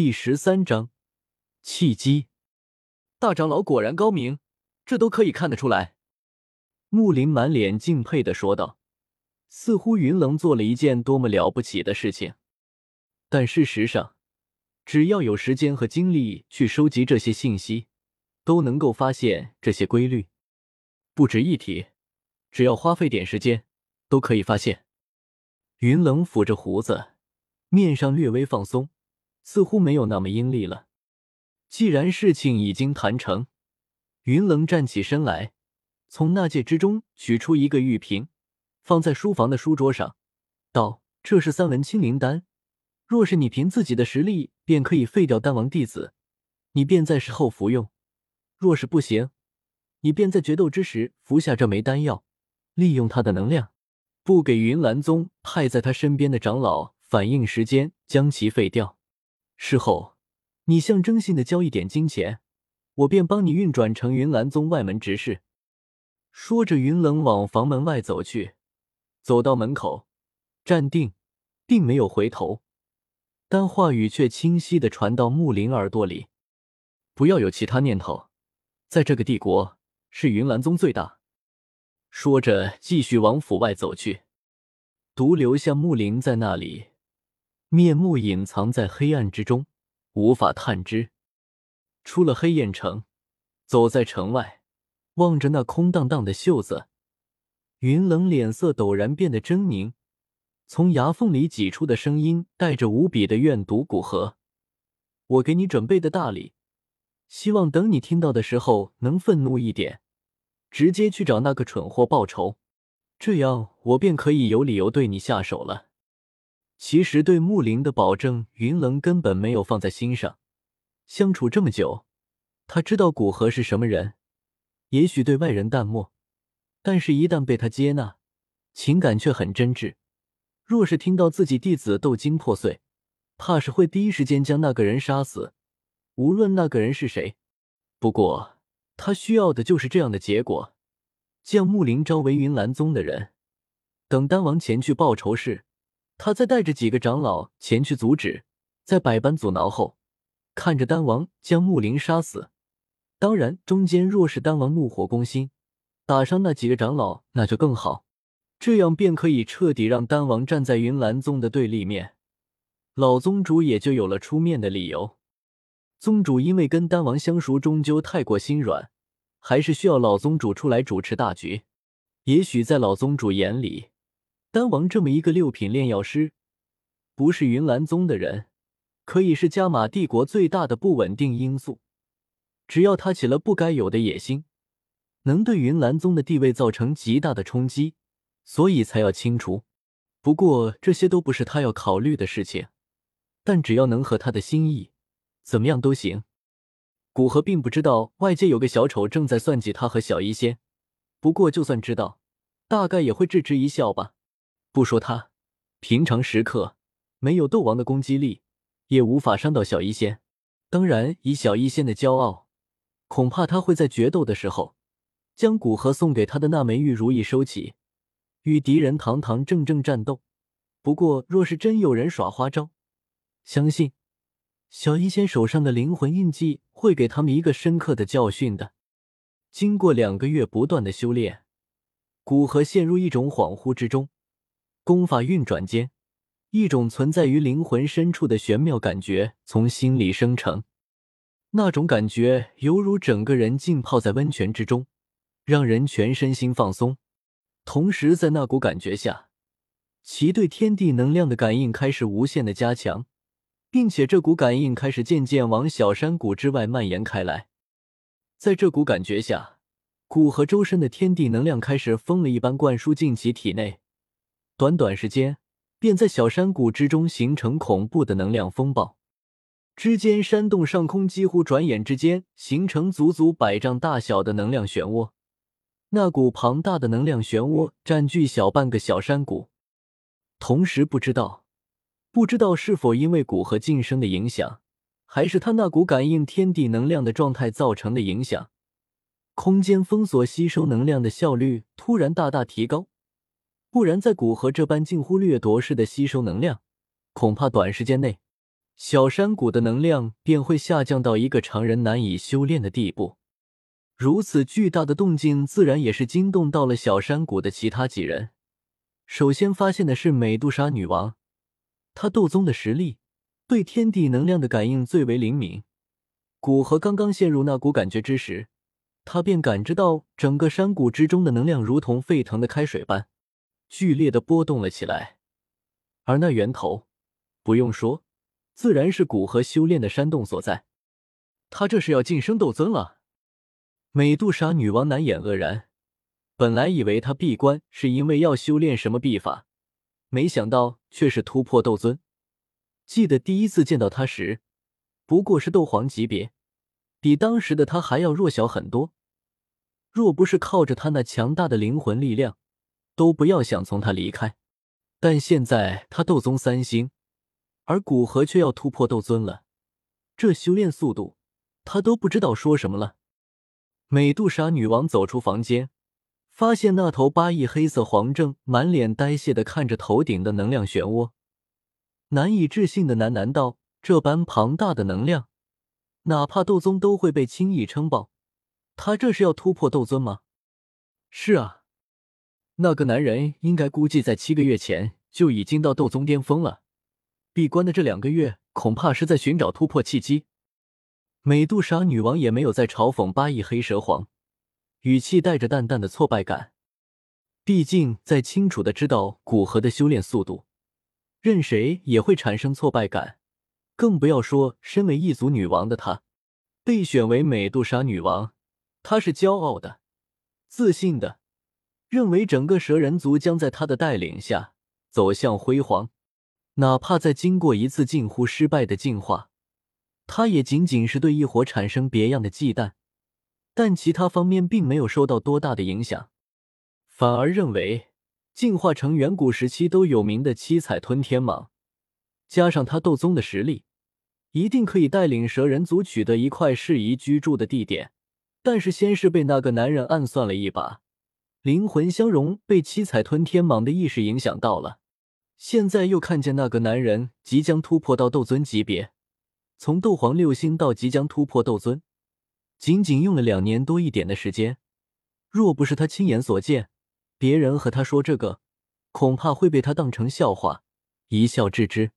第十三章契机。大长老果然高明，这都可以看得出来。木林满脸敬佩的说道，似乎云棱做了一件多么了不起的事情。但事实上，只要有时间和精力去收集这些信息，都能够发现这些规律。不值一提，只要花费点时间，都可以发现。云冷抚着胡子，面上略微放松，似乎没有那么阴厉了。既然事情已经谈成，云冷站起身来，从纳戒之中取出一个玉瓶，放在书房的书桌上，道：“这是三文清灵丹。”若是你凭自己的实力便可以废掉丹王弟子，你便在时候服用；若是不行，你便在决斗之时服下这枚丹药，利用他的能量，不给云岚宗派在他身边的长老反应时间，将其废掉。事后，你象征性的交一点金钱，我便帮你运转成云岚宗外门执事。说着，云冷往房门外走去，走到门口，站定，并没有回头。但话语却清晰的传到木林耳朵里：“不要有其他念头，在这个帝国，是云岚宗最大。”说着，继续往府外走去，独留下木林在那里，面目隐藏在黑暗之中，无法探知。出了黑焰城，走在城外，望着那空荡荡的袖子，云冷脸色陡然变得狰狞。从牙缝里挤出的声音带着无比的怨毒。古河，我给你准备的大礼，希望等你听到的时候能愤怒一点，直接去找那个蠢货报仇，这样我便可以有理由对你下手了。其实对木林的保证，云棱根本没有放在心上。相处这么久，他知道古河是什么人，也许对外人淡漠，但是一旦被他接纳，情感却很真挚。若是听到自己弟子斗精破碎，怕是会第一时间将那个人杀死，无论那个人是谁。不过他需要的就是这样的结果：将木林招为云岚宗的人。等丹王前去报仇时，他再带着几个长老前去阻止。在百般阻挠后，看着丹王将木林杀死。当然，中间若是丹王怒火攻心，打伤那几个长老，那就更好。这样便可以彻底让丹王站在云岚宗的对立面，老宗主也就有了出面的理由。宗主因为跟丹王相熟，终究太过心软，还是需要老宗主出来主持大局。也许在老宗主眼里，丹王这么一个六品炼药师，不是云岚宗的人，可以是加玛帝国最大的不稳定因素。只要他起了不该有的野心，能对云岚宗的地位造成极大的冲击。所以才要清除，不过这些都不是他要考虑的事情。但只要能合他的心意，怎么样都行。古河并不知道外界有个小丑正在算计他和小医仙，不过就算知道，大概也会置之一笑吧。不说他，平常时刻没有斗王的攻击力，也无法伤到小医仙。当然，以小医仙的骄傲，恐怕他会在决斗的时候，将古河送给他的那枚玉如意收起。与敌人堂堂正正战斗，不过若是真有人耍花招，相信小医仙手上的灵魂印记会给他们一个深刻的教训的。经过两个月不断的修炼，古河陷入一种恍惚之中，功法运转间，一种存在于灵魂深处的玄妙感觉从心里生成，那种感觉犹如整个人浸泡在温泉之中，让人全身心放松。同时，在那股感觉下，其对天地能量的感应开始无限的加强，并且这股感应开始渐渐往小山谷之外蔓延开来。在这股感觉下，古河周身的天地能量开始疯了一般灌输进其体内，短短时间，便在小山谷之中形成恐怖的能量风暴。之间山洞上空几乎转眼之间形成足足百丈大小的能量漩涡。那股庞大的能量漩涡占据小半个小山谷，同时不知道，不知道是否因为古河晋升的影响，还是他那股感应天地能量的状态造成的影响，空间封锁吸收能量的效率突然大大提高。不然，在古河这般近乎掠夺式的吸收能量，恐怕短时间内小山谷的能量便会下降到一个常人难以修炼的地步。如此巨大的动静，自然也是惊动到了小山谷的其他几人。首先发现的是美杜莎女王，她斗宗的实力，对天地能量的感应最为灵敏。古河刚刚陷入那股感觉之时，他便感知到整个山谷之中的能量如同沸腾的开水般，剧烈的波动了起来。而那源头，不用说，自然是古河修炼的山洞所在。他这是要晋升斗尊了。美杜莎女王难掩愕然，本来以为他闭关是因为要修炼什么秘法，没想到却是突破斗尊。记得第一次见到他时，不过是斗皇级别，比当时的他还要弱小很多。若不是靠着他那强大的灵魂力量，都不要想从他离开。但现在他斗宗三星，而古河却要突破斗尊了，这修炼速度，他都不知道说什么了。美杜莎女王走出房间，发现那头八翼黑色黄正满脸呆谢的看着头顶的能量漩涡，难以置信的喃喃道：“这般庞大的能量，哪怕斗宗都会被轻易撑爆，他这是要突破斗尊吗？”“是啊，那个男人应该估计在七个月前就已经到斗宗巅峰了，闭关的这两个月，恐怕是在寻找突破契机。”美杜莎女王也没有再嘲讽八翼黑蛇皇，语气带着淡淡的挫败感。毕竟，在清楚的知道古河的修炼速度，任谁也会产生挫败感，更不要说身为一族女王的她，被选为美杜莎女王，她是骄傲的、自信的，认为整个蛇人族将在他的带领下走向辉煌，哪怕在经过一次近乎失败的进化。他也仅仅是对异火产生别样的忌惮，但其他方面并没有受到多大的影响，反而认为进化成远古时期都有名的七彩吞天蟒，加上他斗宗的实力，一定可以带领蛇人族取得一块适宜居住的地点。但是先是被那个男人暗算了一把，灵魂相融被七彩吞天蟒的意识影响到了，现在又看见那个男人即将突破到斗尊级别。从斗皇六星到即将突破斗尊，仅仅用了两年多一点的时间。若不是他亲眼所见，别人和他说这个，恐怕会被他当成笑话，一笑置之。